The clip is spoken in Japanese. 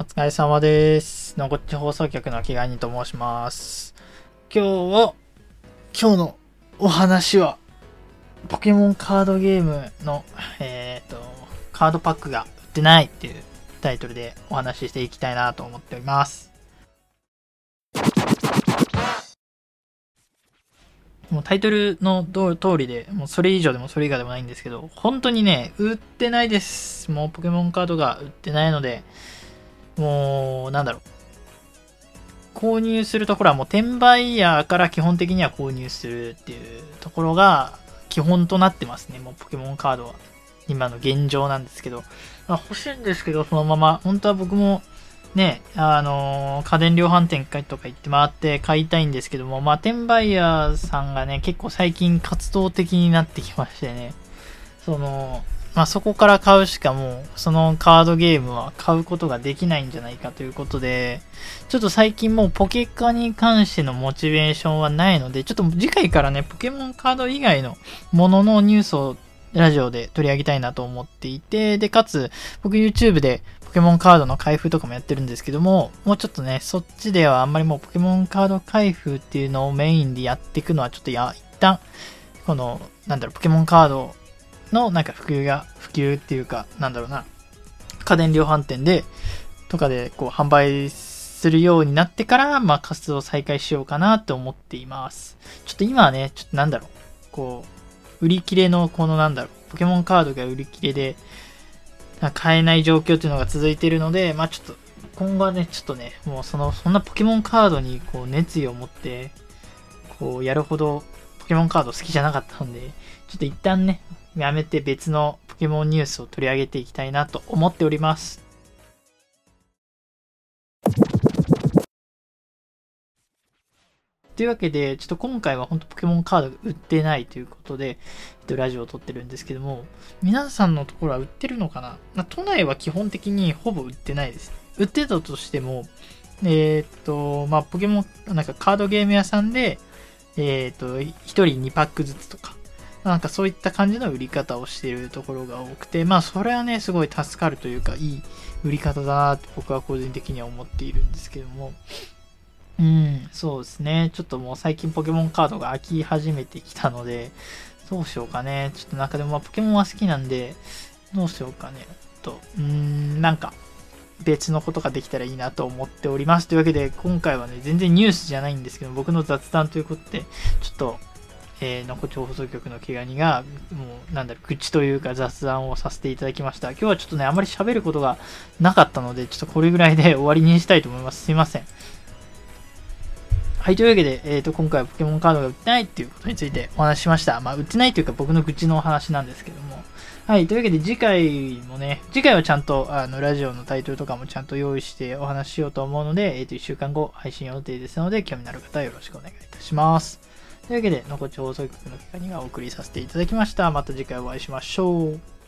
お疲れ様です。のこっち放送局の気概にと申します。今日は、今日のお話は、ポケモンカードゲームの、えっ、と、カードパックが売ってないっていうタイトルでお話ししていきたいなと思っております。もうタイトルの通りで、もうそれ以上でもそれ以下でもないんですけど、本当にね、売ってないです。もうポケモンカードが売ってないので、もう、なんだろう。購入するところはもう転売ヤーから基本的には購入するっていうところが基本となってますね。もうポケモンカードは。今の現状なんですけど。まあ、欲しいんですけど、そのまま。本当は僕もね、あのー家電量販店とか行って回って買いたいんですけども、まあ、転売ヤーさんがね、結構最近活動的になってきましてね。その、まあ、そこから買うしかもう、そのカードゲームは買うことができないんじゃないかということで、ちょっと最近もうポケカに関してのモチベーションはないので、ちょっと次回からね、ポケモンカード以外のもののニュースをラジオで取り上げたいなと思っていて、で、かつ、僕 YouTube でポケモンカードの開封とかもやってるんですけども、もうちょっとね、そっちではあんまりもうポケモンカード開封っていうのをメインでやっていくのはちょっとや、一旦、この、なんだろう、ポケモンカードのなんか普及が、普及っていうか、なんだろうな、家電量販店で、とかでこう販売するようになってから、まあ活動再開しようかなって思っています。ちょっと今はね、ちょっとなんだろう、こう、売り切れのこのなんだろう、ポケモンカードが売り切れで、買えない状況っていうのが続いているので、まあちょっと、今後はね、ちょっとね、もうその、そんなポケモンカードにこう熱意を持って、こうやるほどケモンカード好きじゃなかったので、ちょっと一旦ね、やめて別のポケモンニュースを取り上げていきたいなと思っております。というわけで、ちょっと今回は本当ポケモンカード売ってないということで、えっと、ラジオを撮ってるんですけども、皆さんのところは売ってるのかな？都内は基本的にほぼ売ってないです。売ってたとしても、えーっと、まあ、ポケモン、なんかカードゲーム屋さんで、えーと、1人2パックずつとか、なんかそういった感じの売り方をしているところが多くて、まあそれはね、すごい助かるというか、いい売り方だなって僕は個人的には思っているんですけども。うん、そうですね。ちょっともう最近ポケモンカードが飽き始めてきたので、どうしようかね。ちょっとなんかでもまあポケモンは好きなんで、どうしようかね。と、うーん、なんか、別のことができたらいいなと思っております。というわけで、今回はね、全然ニュースじゃないんですけど、僕の雑談ということで、ちょっと、えー、のこち放送局の毛ガニが、もう、なんだろ、愚痴というか雑談をさせていただきました。今日はちょっとね、あまり喋ることがなかったので、ちょっとこれぐらいで終わりにしたいと思います。すいません。はい、というわけで、えっ、と、今回はポケモンカードが売ってないっていうことについてお話ししました。まあ、売ってないというか僕の愚痴のお話なんですけども。はい、というわけで次回もね、次回はちゃんと、あの、ラジオのタイトルとかもちゃんと用意してお話ししようと思うので、えっ、と、1週間後配信予定ですので、興味のある方はよろしくお願いいたします。というわけで、のこち放送局の機会にはお送りさせていただきました。また次回お会いしましょう。